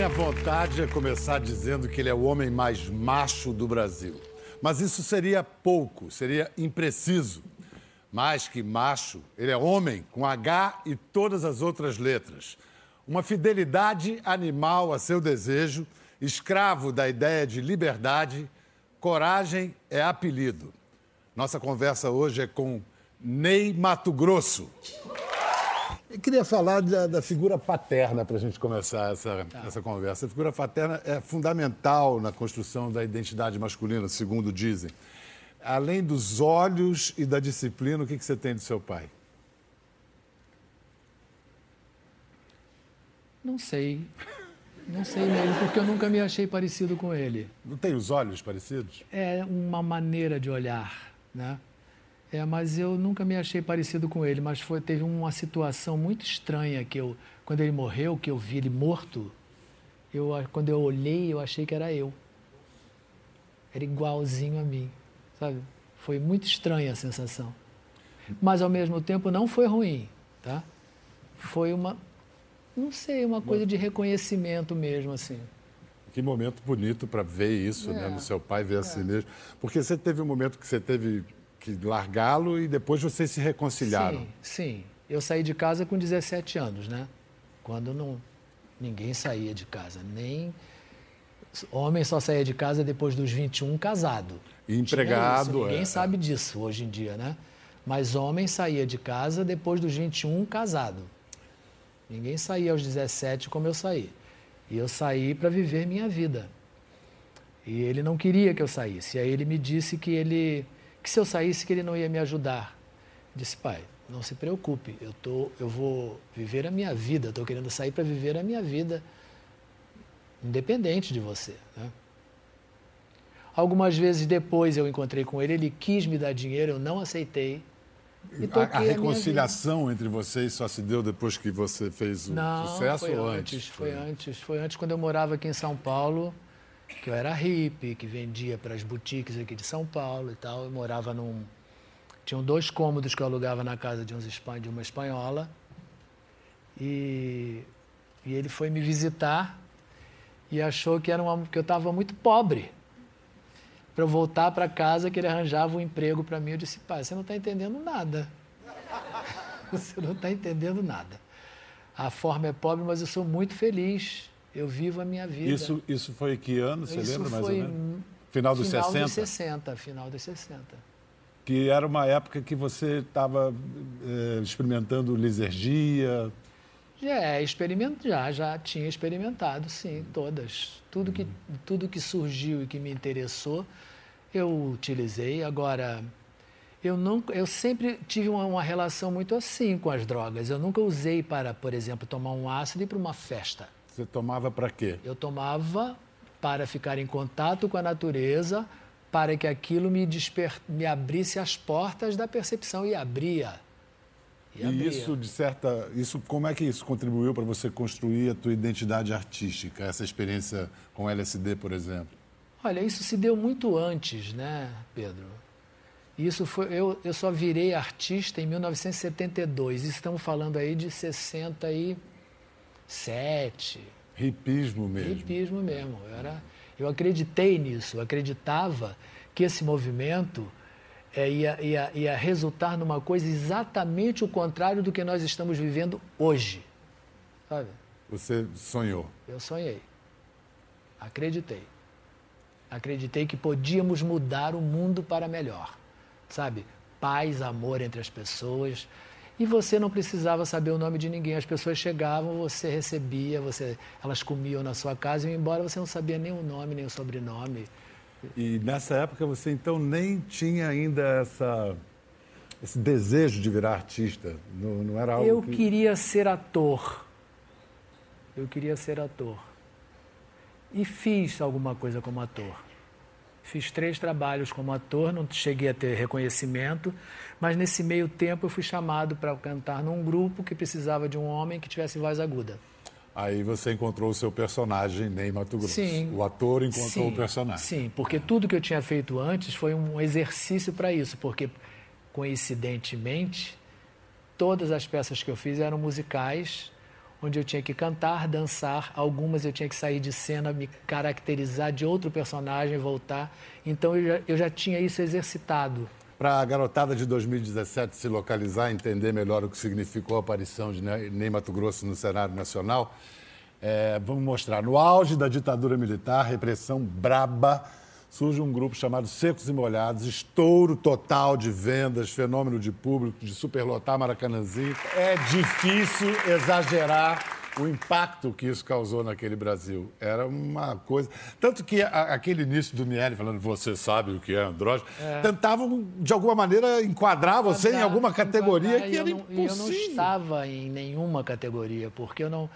minha vontade é começar dizendo que ele é o homem mais macho do Brasil. Mas isso seria pouco, seria impreciso. Mais que macho, ele é homem com H e todas as outras letras. Uma fidelidade animal a seu desejo, escravo da ideia de liberdade, coragem é apelido. Nossa conversa hoje é com Ney Mato Grosso. Eu queria falar da, da figura paterna para a gente começar essa, tá. essa conversa. A figura paterna é fundamental na construção da identidade masculina, segundo dizem. Além dos olhos e da disciplina, o que, que você tem do seu pai? Não sei. Não sei mesmo, porque eu nunca me achei parecido com ele. Não tem os olhos parecidos? É uma maneira de olhar, né? É, mas eu nunca me achei parecido com ele, mas foi, teve uma situação muito estranha que eu, quando ele morreu, que eu vi ele morto, eu, quando eu olhei, eu achei que era eu. Era igualzinho a mim, sabe? Foi muito estranha a sensação. Mas, ao mesmo tempo, não foi ruim, tá? Foi uma, não sei, uma coisa de reconhecimento mesmo, assim. Que momento bonito para ver isso, né, é. né? No seu pai ver assim é. assim mesmo. Porque você teve um momento que você teve que largá-lo e depois vocês se reconciliaram. Sim, sim. Eu saí de casa com 17 anos, né? Quando não, ninguém saía de casa, nem homem só saía de casa depois dos 21 casado. E empregado. Isso, ninguém é. sabe disso hoje em dia, né? Mas homem saía de casa depois dos 21 casado. Ninguém saía aos 17 como eu saí. E eu saí para viver minha vida. E ele não queria que eu saísse. E aí ele me disse que ele que se eu saísse que ele não ia me ajudar. disse, pai, não se preocupe, eu, tô, eu vou viver a minha vida, estou querendo sair para viver a minha vida, independente de você. Né? Algumas vezes depois eu encontrei com ele, ele quis me dar dinheiro, eu não aceitei. a, a reconciliação a entre vocês só se deu depois que você fez o não, sucesso foi ou antes? antes? Foi antes, foi antes quando eu morava aqui em São Paulo que eu era hippie, que vendia para as boutiques aqui de São Paulo e tal. Eu morava num. Tinham dois cômodos que eu alugava na casa de, uns, de uma espanhola. E, e ele foi me visitar e achou que, era uma, que eu estava muito pobre. Para eu voltar para casa, que ele arranjava um emprego para mim. Eu disse, pai, você não está entendendo nada. Você não está entendendo nada. A forma é pobre, mas eu sou muito feliz. Eu vivo a minha vida. Isso, isso foi que ano, você isso lembra mais ou menos? Final dos final 60? Final dos 60, final dos 60. Que era uma época que você estava é, experimentando lisergia. É, experimento, já, já tinha experimentado, sim, todas. Tudo que, tudo que surgiu e que me interessou, eu utilizei. Agora, eu, nunca, eu sempre tive uma, uma relação muito assim com as drogas. Eu nunca usei para, por exemplo, tomar um ácido e ir para uma festa. Você tomava para quê? Eu tomava para ficar em contato com a natureza, para que aquilo me, desper... me abrisse as portas da percepção e abria. E, e isso, de certa. Isso, como é que isso contribuiu para você construir a tua identidade artística, essa experiência com LSD, por exemplo? Olha, isso se deu muito antes, né, Pedro? Isso foi, eu, eu só virei artista em 1972. Estamos falando aí de 60 e sete. Hipismo mesmo. Hipismo mesmo. Eu, era, eu acreditei nisso, eu acreditava que esse movimento é, ia, ia, ia resultar numa coisa exatamente o contrário do que nós estamos vivendo hoje. Sabe? Você sonhou? Eu sonhei. Acreditei. Acreditei que podíamos mudar o mundo para melhor. Sabe? Paz, amor entre as pessoas, e você não precisava saber o nome de ninguém. As pessoas chegavam, você recebia, você, elas comiam na sua casa e embora, você não sabia nem o nome, nem o sobrenome. E nessa época você então nem tinha ainda essa, esse desejo de virar artista? Não, não era algo Eu que... queria ser ator. Eu queria ser ator. E fiz alguma coisa como ator. Fiz três trabalhos como ator, não cheguei a ter reconhecimento, mas nesse meio tempo eu fui chamado para cantar num grupo que precisava de um homem que tivesse voz aguda. Aí você encontrou o seu personagem Ney Mato Grosso. Sim. O ator encontrou sim, o personagem. Sim, porque tudo que eu tinha feito antes foi um exercício para isso, porque coincidentemente todas as peças que eu fiz eram musicais onde eu tinha que cantar, dançar, algumas eu tinha que sair de cena, me caracterizar de outro personagem, voltar. Então eu já, eu já tinha isso exercitado. Para a garotada de 2017 se localizar, entender melhor o que significou a aparição de Ney Mato Grosso no cenário nacional, é, vamos mostrar. No auge da ditadura militar, repressão braba, surge um grupo chamado Secos e Molhados, estouro total de vendas, fenômeno de público, de superlotar Maracanãzinho. É difícil exagerar o impacto que isso causou naquele Brasil. Era uma coisa. Tanto que a, aquele início do Miele falando, você sabe o que é andrógeno, é. tentavam, de alguma maneira, enquadrar você enquadrar, em alguma categoria que era não, impossível. Eu não estava em nenhuma categoria, porque eu não.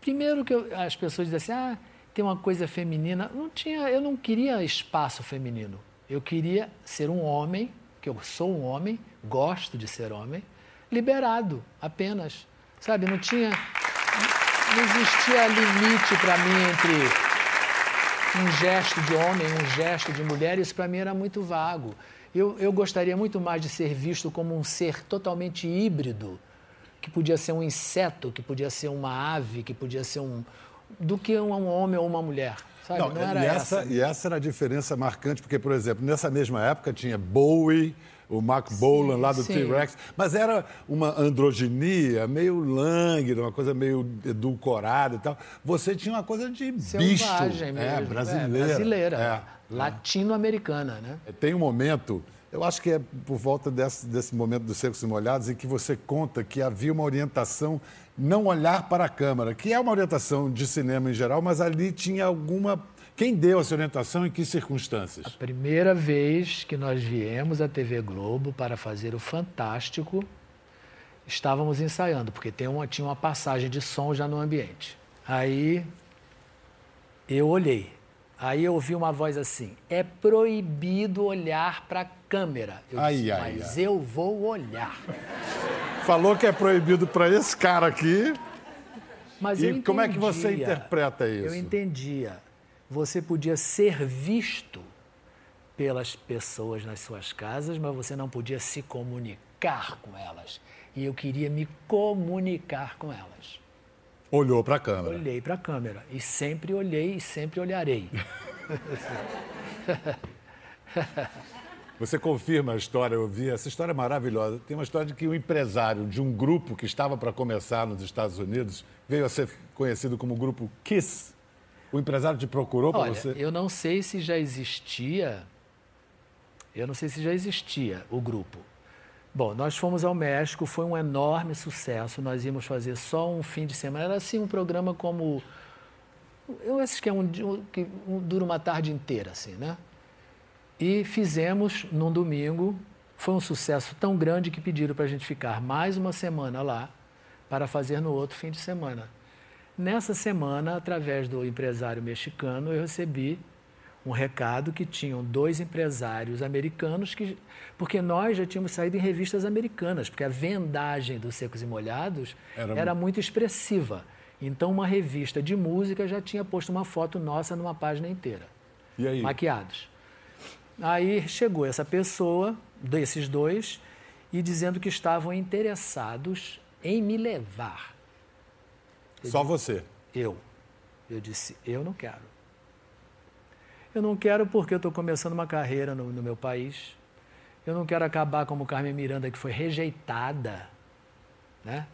Primeiro que eu, as pessoas dizem assim, ah tem uma coisa feminina. Não tinha, eu não queria espaço feminino. Eu queria ser um homem, que eu sou um homem, gosto de ser homem, liberado apenas. Sabe, não tinha não existia limite para mim entre um gesto de homem, um gesto de mulher, isso para mim era muito vago. Eu, eu gostaria muito mais de ser visto como um ser totalmente híbrido, que podia ser um inseto, que podia ser uma ave, que podia ser um, do que um homem ou uma mulher. Sabe? Não, Não era e essa, essa. E essa era a diferença marcante, porque, por exemplo, nessa mesma época tinha Bowie, o Mark Bolan lá do T-Rex, mas era uma androginia meio lânguida, uma coisa meio edulcorada e tal. Você tinha uma coisa de Selvagem bicho, mesmo. É, brasileira. É, brasileira, é, latino-americana, né? Tem um momento, eu acho que é por volta desse, desse momento dos Secos e Molhados, em que você conta que havia uma orientação não olhar para a câmera, que é uma orientação de cinema em geral, mas ali tinha alguma. Quem deu essa orientação e em que circunstâncias? A primeira vez que nós viemos à TV Globo para fazer o Fantástico, estávamos ensaiando, porque uma, tinha uma passagem de som já no ambiente. Aí eu olhei. Aí eu ouvi uma voz assim: é proibido olhar para a câmera. Eu ai, disse, ai, mas ai. eu vou olhar. Falou que é proibido para esse cara aqui. Mas e como é que você interpreta isso? Eu entendia. Você podia ser visto pelas pessoas nas suas casas, mas você não podia se comunicar com elas. E eu queria me comunicar com elas. Olhou para a câmera. Olhei para a câmera. E sempre olhei e sempre olharei. Você confirma a história, eu vi, essa história é maravilhosa. Tem uma história de que um empresário de um grupo que estava para começar nos Estados Unidos veio a ser conhecido como grupo Kiss. O empresário te procurou para você? Eu não sei se já existia. Eu não sei se já existia o grupo. Bom, nós fomos ao México, foi um enorme sucesso. Nós íamos fazer só um fim de semana. Era assim um programa como. Eu acho que é um, que dura uma tarde inteira, assim, né? E fizemos num domingo. Foi um sucesso tão grande que pediram para a gente ficar mais uma semana lá para fazer no outro fim de semana. Nessa semana, através do empresário mexicano, eu recebi um recado que tinham dois empresários americanos que porque nós já tínhamos saído em revistas americanas, porque a vendagem dos secos e molhados era, era muito expressiva. Então uma revista de música já tinha posto uma foto nossa numa página inteira. E aí? Maquiados. Aí chegou essa pessoa, desses dois, e dizendo que estavam interessados em me levar. Eu Só disse, você? Eu. Eu disse, eu não quero. Eu não quero porque eu estou começando uma carreira no, no, meu país. Eu não quero acabar como Carmen Miranda, que foi rejeitada. Né?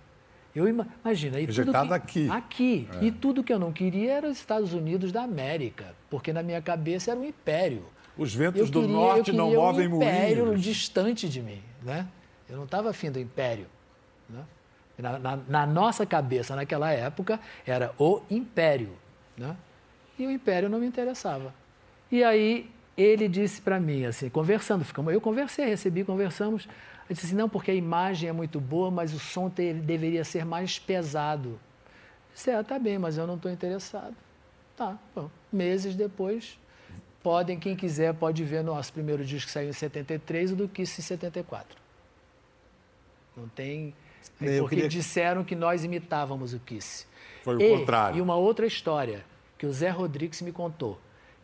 Eu imagina, e rejeitada tudo que, aqui. Aqui. É. E tudo que eu não queria era os Estados Unidos da América, porque na minha cabeça era um império. Os ventos queria, do norte não movem um império moinhos. distante de mim, né? Eu não estava afim do império. Né? Na, na, na, nossa cabeça, naquela época, era o império. Né? E o império não me interessava. E aí ele disse para mim, assim, conversando, ficamos, eu conversei, recebi, conversamos. Ele disse assim, não, porque a imagem é muito boa, mas o som te, deveria ser mais pesado. Eu disse, ah, tá bem, mas eu não estou interessado. Tá, bom. Meses depois, podem, quem quiser, pode ver nosso primeiro disco que saiu em 73 e do Kiss em 74. Não tem. É porque queria... disseram que nós imitávamos o Kiss. Foi o e, contrário. E uma outra história que o Zé Rodrigues me contou.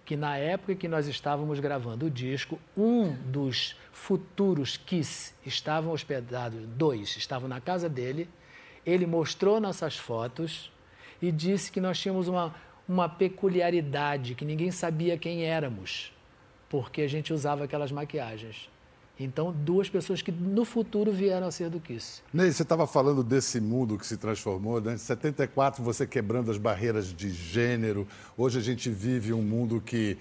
Que na época que nós estávamos gravando o disco, um dos futuros Kiss estavam hospedados, dois estavam na casa dele. Ele mostrou nossas fotos e disse que nós tínhamos uma, uma peculiaridade, que ninguém sabia quem éramos, porque a gente usava aquelas maquiagens. Então, duas pessoas que no futuro vieram a ser do Kiss. Ney, você estava falando desse mundo que se transformou, né? Em 74, você quebrando as barreiras de gênero. Hoje a gente vive um mundo que,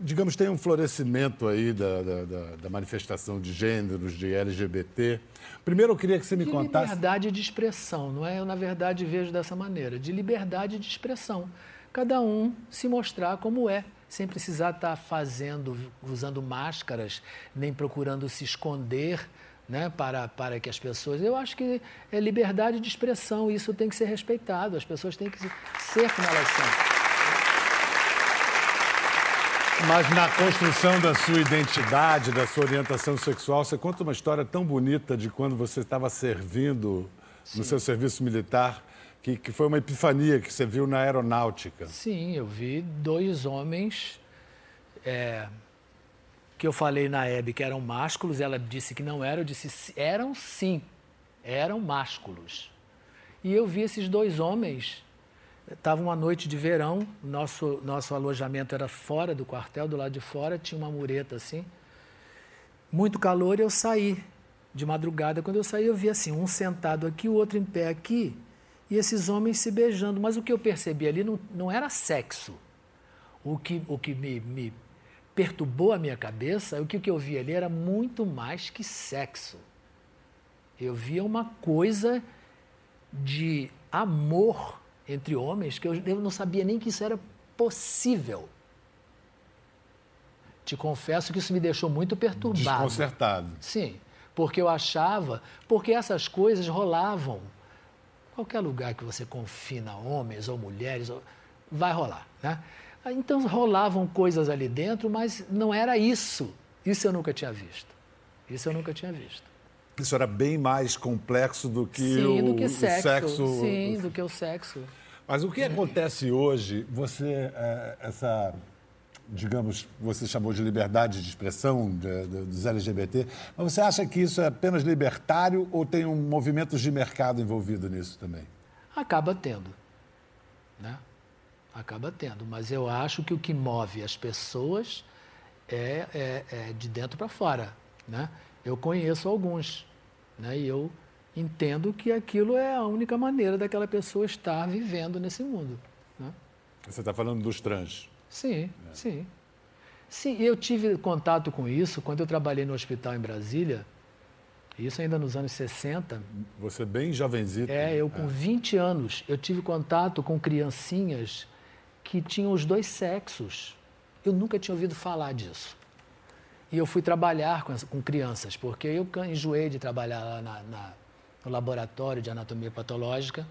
digamos, tem um florescimento aí da, da, da, da manifestação de gêneros, de LGBT. Primeiro, eu queria que você me de contasse. liberdade de expressão, não é? Eu, na verdade, vejo dessa maneira: de liberdade de expressão. Cada um se mostrar como é sem precisar estar fazendo, usando máscaras, nem procurando se esconder né, para, para que as pessoas. Eu acho que é liberdade de expressão, isso tem que ser respeitado, as pessoas têm que ser como elas são. Mas na construção da sua identidade, da sua orientação sexual, você conta uma história tão bonita de quando você estava servindo Sim. no seu serviço militar que, que foi uma epifania que você viu na aeronáutica. Sim, eu vi dois homens é, que eu falei na Hebe que eram másculos, ela disse que não eram, eu disse eram sim, eram másculos. E eu vi esses dois homens, estava uma noite de verão, nosso, nosso alojamento era fora do quartel, do lado de fora, tinha uma mureta assim, muito calor e eu saí de madrugada. Quando eu saí, eu vi assim, um sentado aqui, o outro em pé aqui, e esses homens se beijando. Mas o que eu percebi ali não, não era sexo. O que, o que me, me perturbou a minha cabeça, o que, que eu vi ali era muito mais que sexo. Eu via uma coisa de amor entre homens que eu, eu não sabia nem que isso era possível. Te confesso que isso me deixou muito perturbado. Desconcertado. Sim, porque eu achava, porque essas coisas rolavam Qualquer lugar que você confina homens ou mulheres, vai rolar. Né? Então rolavam coisas ali dentro, mas não era isso. Isso eu nunca tinha visto. Isso eu nunca tinha visto. Isso era bem mais complexo do que, Sim, o, do que sexo. sexo. Sim, do que o sexo. Mas o que acontece hoje, você, é, essa digamos, você chamou de liberdade de expressão de, de, dos LGBT, mas você acha que isso é apenas libertário ou tem um movimento de mercado envolvido nisso também? Acaba tendo, né? Acaba tendo, mas eu acho que o que move as pessoas é, é, é de dentro para fora, né? Eu conheço alguns, né? E eu entendo que aquilo é a única maneira daquela pessoa estar vivendo nesse mundo. Né? Você está falando dos trans? Sim, é. sim. Sim, eu tive contato com isso quando eu trabalhei no hospital em Brasília, isso ainda nos anos 60. Você bem jovenzito. É, eu com é. 20 anos, eu tive contato com criancinhas que tinham os dois sexos. Eu nunca tinha ouvido falar disso. E eu fui trabalhar com, com crianças, porque eu enjoei de trabalhar lá na, na, no laboratório de anatomia patológica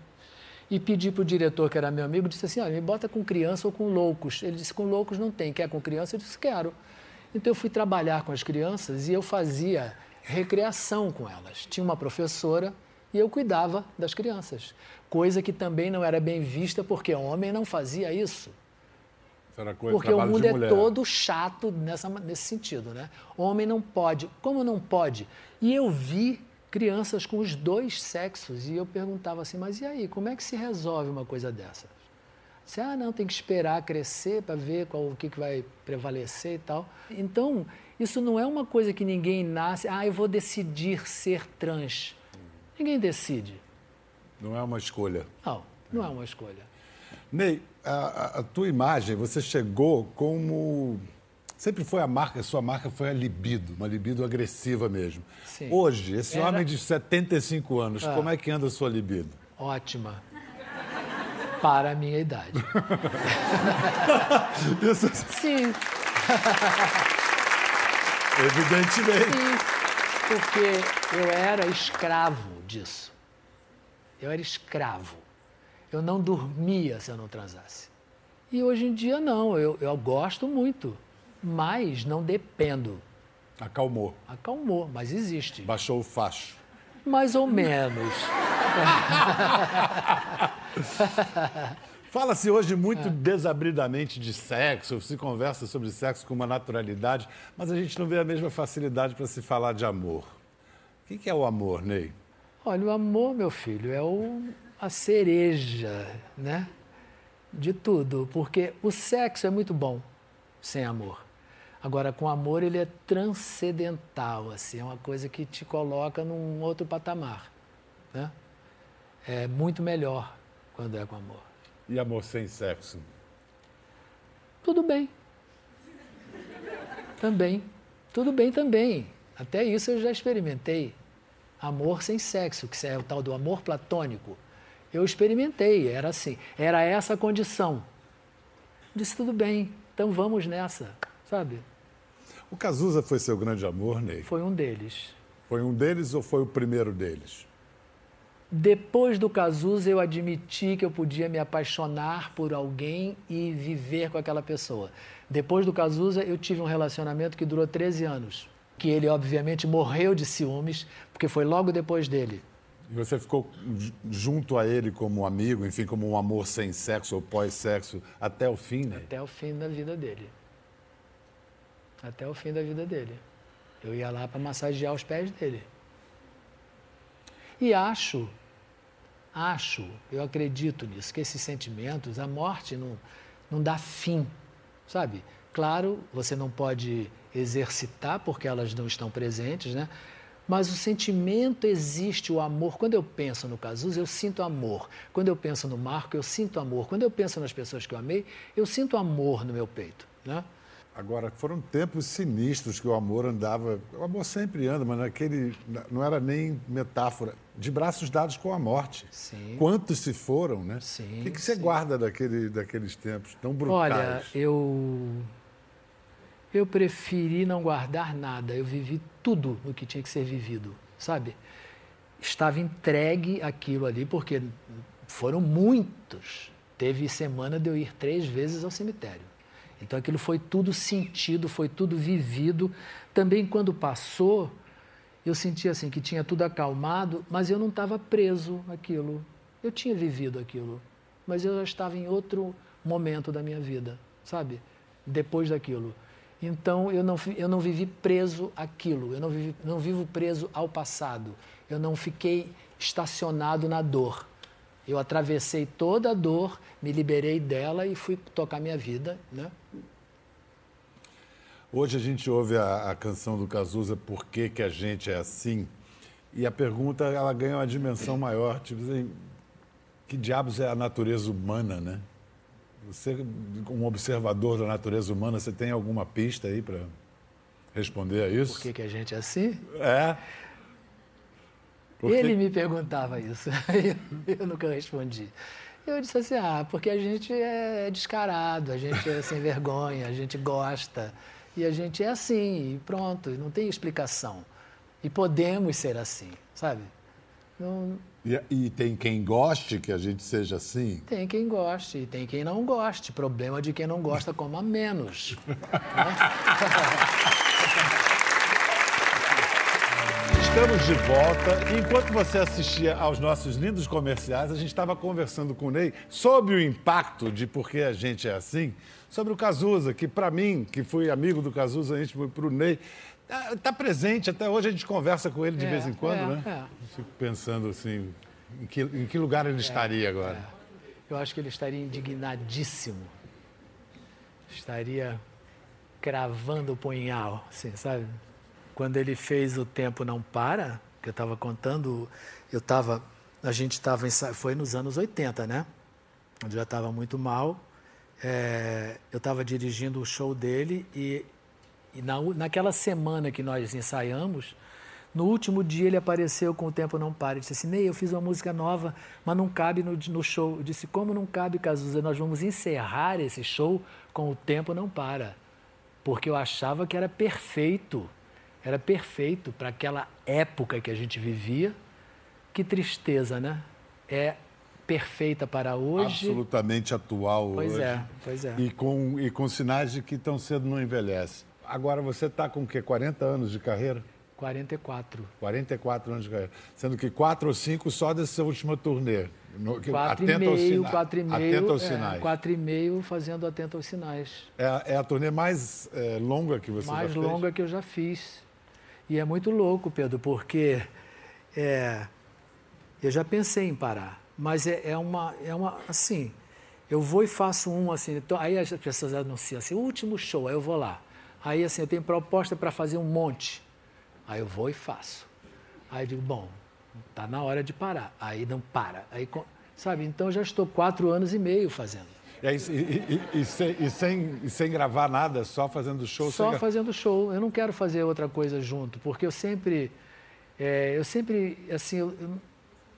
e pedi para o diretor, que era meu amigo, disse assim, olha, me bota com criança ou com loucos. Ele disse, com loucos não tem, quer com criança? Eu disse, quero. Então eu fui trabalhar com as crianças e eu fazia recreação com elas. Tinha uma professora e eu cuidava das crianças. Coisa que também não era bem vista, porque homem não fazia isso. Coisa, porque o mundo é todo chato nessa, nesse sentido, né? Homem não pode. Como não pode? E eu vi crianças com os dois sexos. E eu perguntava assim, mas e aí, como é que se resolve uma coisa dessa? Você, ah, não, tem que esperar crescer para ver qual, o que, que vai prevalecer e tal. Então, isso não é uma coisa que ninguém nasce, ah, eu vou decidir ser trans. Ninguém decide. Não é uma escolha. Não, não é uma escolha. Ney, a, a tua imagem, você chegou como Sempre foi a marca, sua marca foi a libido, uma libido agressiva mesmo. Sim. Hoje, esse Era... homem de 75 anos, ah. como é que anda a sua libido? Ótima. Para a minha idade. Isso... Sim. Evidentemente. Sim, porque eu era escravo disso. Eu era escravo. Eu não dormia se eu não transasse. E hoje em dia, não. Eu, eu gosto muito mas não dependo. Acalmou. Acalmou, mas existe. Baixou o facho. Mais ou menos. Fala-se hoje muito é. desabridamente de sexo, se conversa sobre sexo com uma naturalidade, mas a gente não vê a mesma facilidade para se falar de amor. O que é o amor, Ney? Olha, o amor, meu filho, é o, a cereja, né? De tudo, porque o sexo é muito bom sem amor. Agora, com amor, ele é transcendental, assim, é uma coisa que te coloca num outro patamar, né? É muito melhor quando é com amor. E amor sem sexo? Tudo bem. Também. Tudo bem também. Até isso eu já experimentei. Amor sem sexo, que é o tal do amor platônico. Eu experimentei, era assim, era essa a condição. Disse tudo bem, então vamos nessa, sabe? O Cazuza foi seu grande amor, Ney? Foi um deles. Foi um deles ou foi o primeiro deles? Depois do Cazuza, eu admiti que eu podia me apaixonar por alguém e viver com aquela pessoa. Depois do Cazuza, eu tive um relacionamento que durou 13 anos. Que ele, obviamente, morreu de ciúmes, porque foi logo depois dele. E você ficou junto a ele como amigo, enfim, como um amor sem sexo ou pós-sexo, até o fim, né? Até o fim da vida dele. Até o fim da vida dele. Eu ia lá para massagear os pés dele. E acho acho, eu acredito nisso, que esses sentimentos, a morte não, não dá fim, sabe? Claro, você não pode exercitar porque elas não estão presentes, né? Mas o sentimento existe, o amor. Quando eu penso no Cazuza, eu sinto amor. Quando eu penso no Marco, eu sinto amor. Quando eu penso nas pessoas que eu amei, eu sinto amor no meu peito, né? Agora, foram tempos sinistros que o amor andava. O amor sempre anda, mas naquele. Não era nem metáfora. De braços dados com a morte. Sim. Quantos se foram, né? Sim. O que, que você sim. guarda daquele, daqueles tempos tão brutais? Olha, eu. Eu preferi não guardar nada. Eu vivi tudo o que tinha que ser vivido, sabe? Estava entregue aquilo ali, porque foram muitos. Teve semana de eu ir três vezes ao cemitério. Então aquilo foi tudo sentido, foi tudo vivido. Também quando passou, eu senti assim que tinha tudo acalmado, mas eu não estava preso àquilo. Eu tinha vivido aquilo, mas eu já estava em outro momento da minha vida, sabe? Depois daquilo. Então eu não, eu não vivi preso àquilo, eu não, vivi, não vivo preso ao passado, eu não fiquei estacionado na dor. Eu atravessei toda a dor, me liberei dela e fui tocar minha vida, né? Hoje a gente ouve a, a, canção do Cazuza, Por que, que a gente é assim? E a pergunta ela ganha uma dimensão maior, tipo assim, que diabos é a natureza humana, né? Você, um observador da natureza humana, você tem alguma pista aí para responder a isso? Por que, que a gente é assim? É. Porque... Ele me perguntava isso, eu, eu nunca respondi. Eu disse assim, ah, porque a gente é descarado, a gente é sem vergonha, a gente gosta, e a gente é assim, e pronto, não tem explicação. E podemos ser assim, sabe? Não... E, e, tem quem goste que a gente seja assim? Tem quem goste, e tem quem não goste. Problema de quem não gosta, coma menos. né? Estamos de volta. Enquanto você assistia aos nossos lindos comerciais, a gente estava conversando com o Ney sobre o impacto de por que a gente é assim, sobre o Cazuza, que para mim, que fui amigo do Cazuza, íntimo para o Ney, está tá presente. Até hoje a gente conversa com ele de É, vez em quando, é, né? é. Fico pensando assim, em que, em que lugar ele estaria agora? É. Eu acho que ele estaria indignadíssimo. Estaria cravando o punhal, assim, sabe? Quando ele fez O Tempo Não Para, que eu estava contando, eu estava, a gente estava, foi nos anos 80, né? Eu já estava muito mal. É, eu estava dirigindo o show dele e, e na, naquela semana que nós ensaiamos, no último dia ele apareceu com O Tempo Não Para. Ele disse assim, Ney, eu fiz uma música nova, mas não cabe no, no show. Eu disse, como não cabe, Cazuza? Nós vamos encerrar esse show com O Tempo Não Para. Porque eu achava que era perfeito. Era perfeito para aquela época que a gente vivia. Que tristeza, né? É perfeita para hoje. Absolutamente atual Pois hoje. é, pois é. E com, e com sinais de que tão cedo não envelhece. Agora você está com o quê? 40 anos de carreira? 44. 44 anos de carreira. Sendo que quatro ou cinco só dessa última turnê. No, que- Quatro e atenta aos meio, sina- quatro e meio. Atenta aos é, quatro e meio fazendo atento aos sinais. É, a- é a turnê mais é, longa que você mais já fez? longa que eu já fiz. E é muito louco, Pedro, porque é, Eu já pensei em parar, mas é, é uma, é uma, assim, eu vou e faço um, assim, então, aí as pessoas anunciam assim, último show, aí eu vou lá. Aí, assim, eu tenho proposta para fazer um monte. Aí eu vou e faço. Aí eu digo, bom, tá na hora de parar. Aí não para. Aí, sabe, então eu já estou quatro anos e meio fazendo. E, aí, e, e, e, sem, e, sem, e sem gravar nada, só fazendo show? Só sem... fazendo show. Eu não quero fazer outra coisa junto, porque eu sempre, é, eu sempre, assim, eu,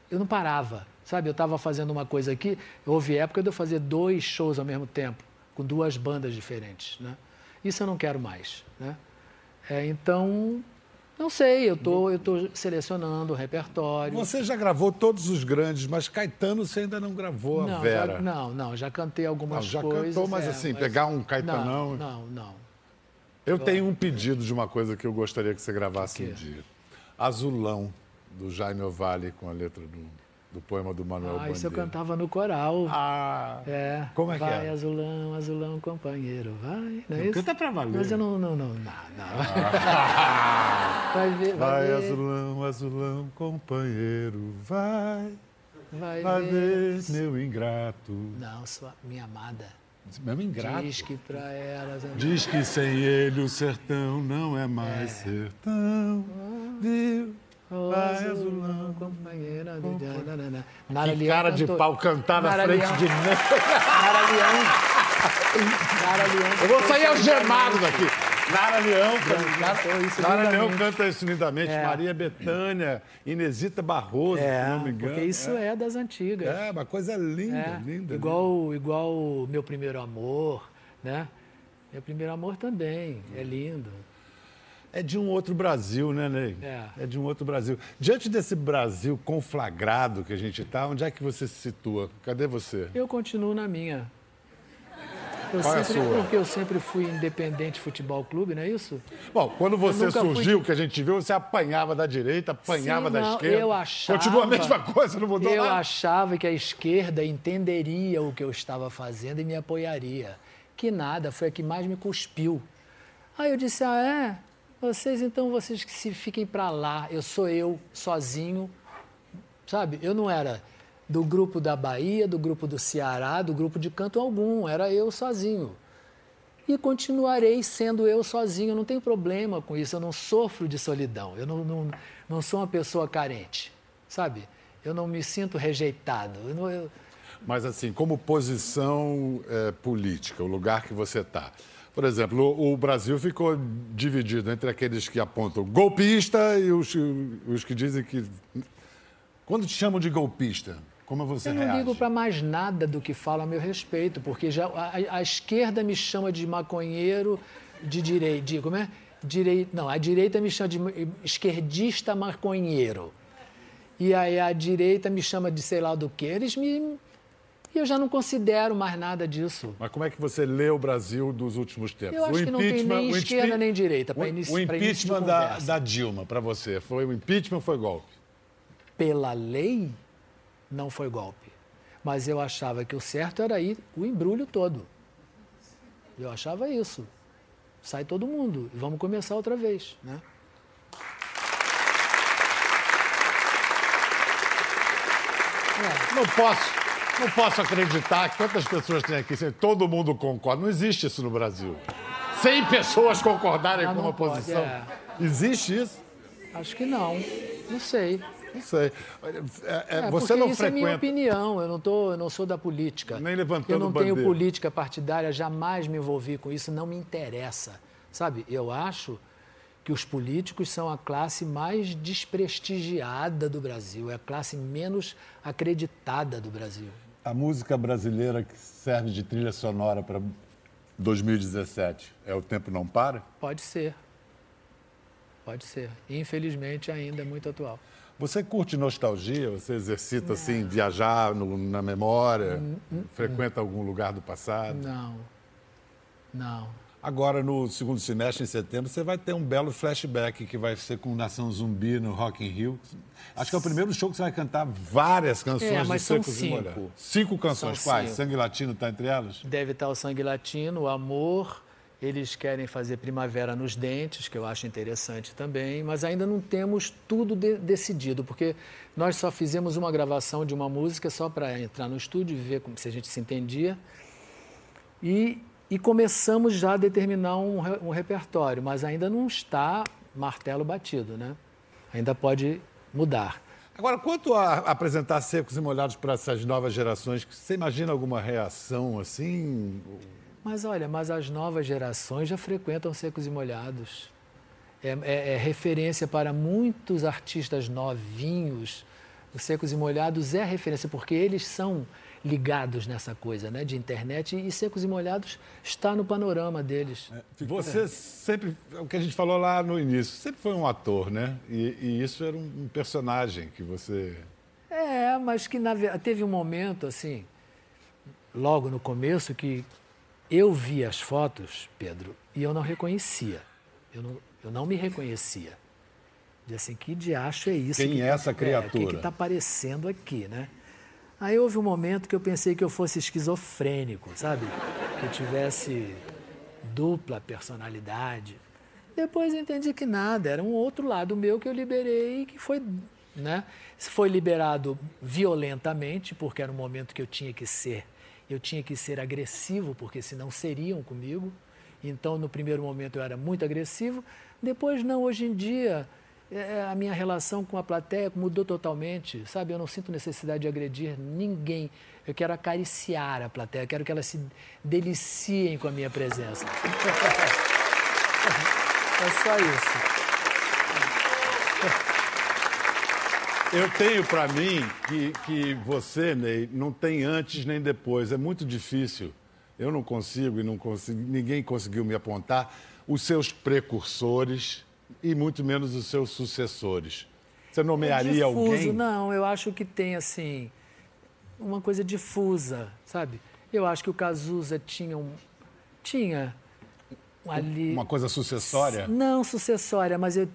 eu não parava, sabe? Eu estava fazendo uma coisa aqui, houve época de eu fazer dois shows ao mesmo tempo, com duas bandas diferentes, né? Isso eu não quero mais, né? É, então, não sei, eu tô, eu tô selecionando o repertório. Você já gravou todos os grandes, mas Caetano você ainda não gravou não, a Vera. Já, não, não, já cantei algumas não, já coisas. Já cantou, mas é, assim, mas... pegar um Caetanão... Não, não, não. Eu tenho um pedido de uma coisa que eu gostaria que você gravasse um dia. Azulão, do Jaime Ovalle, com a letra do do poema do Manuel ah, Bandeira. isso eu cantava no coral. Ah, é. Como é vai, que é? Vai, azulão, azulão, companheiro, vai. Não é não, isso? Canta pra valer. Mas eu não, não, não, não. não. Ah. vai ver, vai, vai ver. azulão, azulão, companheiro, vai. Vai, vai ver. ver, meu ingrato. Não, sua minha amada. Mesmo ingrato. Diz que pra elas... Diz que sem ele o sertão não é mais é. sertão, viu? Vai, azulão, companheira. Nara que cara de pau cantar na frente de mim. Nara Leão. Nara Leão. Eu vou sair algemado daqui. Nara Leão, Nara Leão canta isso lindamente. É. Maria Bethânia, Inesita Barroso, é, se não me engano. Porque isso é, das antigas. É, uma coisa linda, é, linda. Igual, linda. igual o Meu Primeiro Amor, né? Meu Primeiro Amor também, é lindo. É de um outro Brasil, né, Ney? É. É de um outro Brasil. Diante desse Brasil conflagrado que a gente está, onde é que você se situa? Cadê você? Eu continuo na minha. Eu Qual sempre, é a sua? Porque eu sempre fui independente futebol clube, não é isso? Bom, quando você surgiu, fui... que a gente viu, você apanhava da direita, apanhava Sim, da não, esquerda. Eu achava, Continua a mesma coisa, não mudou eu nada? Eu achava que a esquerda entenderia o que eu estava fazendo e me apoiaria. Que nada, foi a que mais me cuspiu. Aí eu disse, ah, é? Vocês, então, vocês que se fiquem para lá. Eu sou eu, sozinho. Sabe? Eu não era do grupo da Bahia, do grupo do Ceará, do grupo de canto algum. Era eu sozinho. E continuarei sendo eu sozinho. Não tenho problema com isso. Eu não sofro de solidão. Eu não, não, não sou uma pessoa carente. Sabe? Eu não me sinto rejeitado. Eu não, eu... Mas, assim, como posição é, política, o lugar que você está por exemplo, o Brasil ficou dividido entre aqueles que apontam golpista e os, os que dizem que. Quando te chamam de golpista, como você Eu não reage? ligo para mais nada do que fala a meu respeito, porque já a, a esquerda me chama de maconheiro de direita. De, como é? Direi, não, a direita me chama de esquerdista maconheiro. E aí a direita me chama de sei lá do que. Eles me e eu já não considero mais nada disso. Mas como é que você lê o Brasil dos últimos tempos? Eu acho o que não tem nem esquerda nem direita para início O impeachment da, da Dilma, para você, foi o impeachment ou foi golpe? Pela lei, não foi golpe. Mas eu achava que o certo era ir o embrulho todo. Eu achava isso. Sai todo mundo e vamos começar outra vez, né? É. Não posso não posso acreditar que quantas pessoas tem aqui, todo mundo concorda. Não existe isso no Brasil. 100 pessoas concordarem com uma pode, posição. É. Existe isso? Acho que não. Não sei. Não sei. É, é, você não isso frequenta... é minha opinião. Eu não, tô, eu não sou da política. Nem levantando Eu não bandeira. tenho política partidária, jamais me envolvi com isso, não me interessa. Sabe, eu acho que os políticos são a classe mais desprestigiada do Brasil, é a classe menos acreditada do Brasil a música brasileira que serve de trilha sonora para 2017 é O Tempo Não Para? Pode ser. Pode ser. Infelizmente, ainda é muito atual. Você curte nostalgia? Você exercita, Não. assim, viajar no, na memória? Hum, hum, frequenta hum. algum lugar do passado? Não. Não. Agora, no segundo semestre, em setembro, você vai ter um belo flashback que vai ser com Nação Zumbi no Rock in Rio. Acho que é o primeiro show que você vai cantar várias canções é, mas do são cinco. Cinco canções, são quais? Cinco. Sangue Latino está entre elas? Deve estar o Sangue Latino, o Amor, Eles querem fazer Primavera nos Dentes, que eu acho interessante também, mas ainda não temos tudo de decidido, porque nós só fizemos uma gravação de uma música só para entrar no estúdio e ver como, se a gente se entendia. E, e começamos já a determinar um, um repertório, mas ainda não está martelo batido, né? Ainda pode mudar. Agora, quanto a apresentar secos e molhados para essas novas gerações, você imagina alguma reação assim? Mas olha, mas as novas gerações já frequentam secos e molhados. É, é, é referência para muitos artistas novinhos. Os secos e molhados é referência porque eles são ligados nessa coisa né, de internet e Secos e Molhados está no panorama deles. É, você sempre, o que a gente falou lá no início, sempre foi um ator, né? E, e isso era um, personagem que você... É, mas que na, teve um momento, assim, logo no começo, que eu vi as fotos, Pedro, e eu não reconhecia. Eu não, eu não me reconhecia. De assim, que diacho é isso? Quem é essa criatura? É, o que está aparecendo aqui, né? Aí houve um momento que eu pensei que eu fosse esquizofrênico, sabe? Que eu tivesse dupla personalidade. Depois eu entendi que nada, era um outro lado meu que eu liberei que foi, né? Foi liberado violentamente, porque era um momento que eu tinha que ser, eu tinha que ser agressivo, porque senão seriam comigo. Então, no primeiro momento eu era muito agressivo, depois não, hoje em dia a minha relação com a plateia mudou totalmente, sabe? Eu não sinto necessidade de agredir ninguém. Eu quero acariciar a plateia, eu quero que elas se deliciem com a minha presença. é só isso. Eu tenho para mim que, que você, Ney, não tem antes nem depois. É muito difícil. Eu não consigo e não consigo, ninguém conseguiu me apontar os seus precursores e muito menos os seus sucessores. Você nomearia é difuso, alguém? Não, eu acho que tem assim uma coisa difusa, sabe? Eu acho que o Cazuza tinha um tinha ali uma coisa sucessória? Não sucessória, mas eu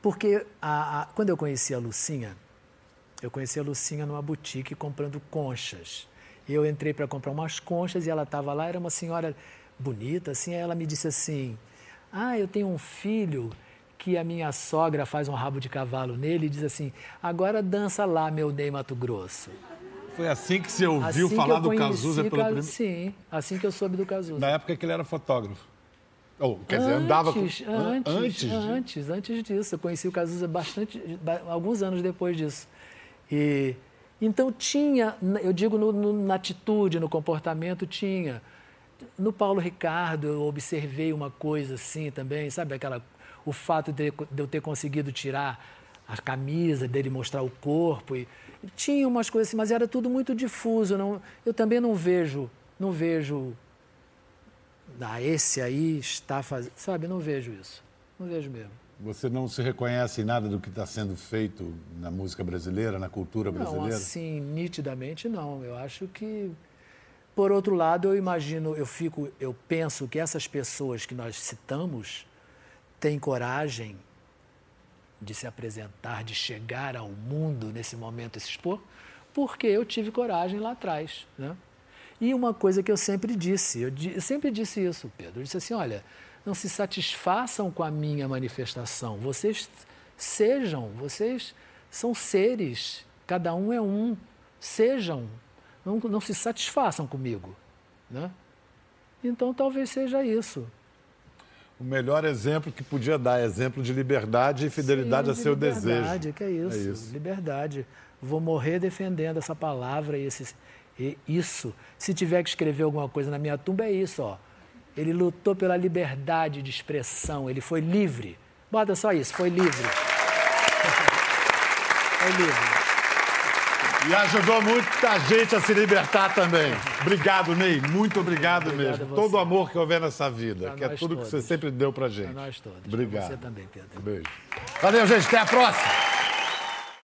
porque a, a, quando eu conheci a Lucinha, eu conheci a Lucinha numa boutique comprando conchas. Eu entrei para comprar umas conchas e ela estava lá, era uma senhora bonita, assim, aí ela me disse assim: "Ah, eu tenho um filho que a minha sogra faz um rabo de cavalo nele e diz assim: agora dança lá, meu Ney Mato Grosso. Foi assim que você ouviu assim falar do Cazuza pelo primeiro... Sim, assim que eu soube do Cazuza. Na época que ele era fotógrafo. Ou, quer dizer, antes, andava com... Antes, antes, antes, antes disso. Eu conheci o Cazuza bastante, alguns anos depois disso. E, então tinha, eu digo no, no, na atitude, no comportamento, tinha. No Paulo Ricardo eu observei uma coisa assim também, sabe aquela o fato de, de eu ter conseguido tirar a camisa, dele mostrar o corpo. E, tinha umas coisas assim, mas era tudo muito difuso. Não, eu também não vejo, não vejo. Ah, esse aí está fazendo. Sabe, não vejo isso. Não vejo mesmo. Você não se reconhece em nada do que está sendo feito na música brasileira, na cultura brasileira? Não, assim, nitidamente não. Eu acho que. Por outro lado, eu imagino, eu fico, eu penso que essas pessoas que nós citamos tem coragem de se apresentar, de chegar ao mundo nesse momento e se expor, porque eu tive coragem lá atrás. Né? E uma coisa que eu sempre disse, eu, eu sempre disse isso, Pedro, eu disse assim, olha, não se satisfaçam com a minha manifestação, vocês sejam, vocês são seres, cada um é um, sejam, não, não se satisfaçam comigo. Né? Então talvez seja isso. O melhor exemplo que podia dar, exemplo de liberdade e fidelidade Sim, a seu liberdade, desejo. Liberdade, que é isso, é isso, liberdade. Vou morrer defendendo essa palavra e, esse, e isso. Se tiver que escrever alguma coisa na minha tumba, é isso, ó. Ele lutou pela liberdade de expressão, ele foi livre. Bota só isso, foi livre. foi livre. E ajudou muita gente a se libertar também. Obrigado, Ney. Muito obrigado, obrigado mesmo. Todo o amor que houver nessa vida, pra que é tudo todos. que você sempre deu pra gente. Pra nós todos. Obrigado. Pra você também, Pedro. Beijo. Valeu, gente. Até a próxima.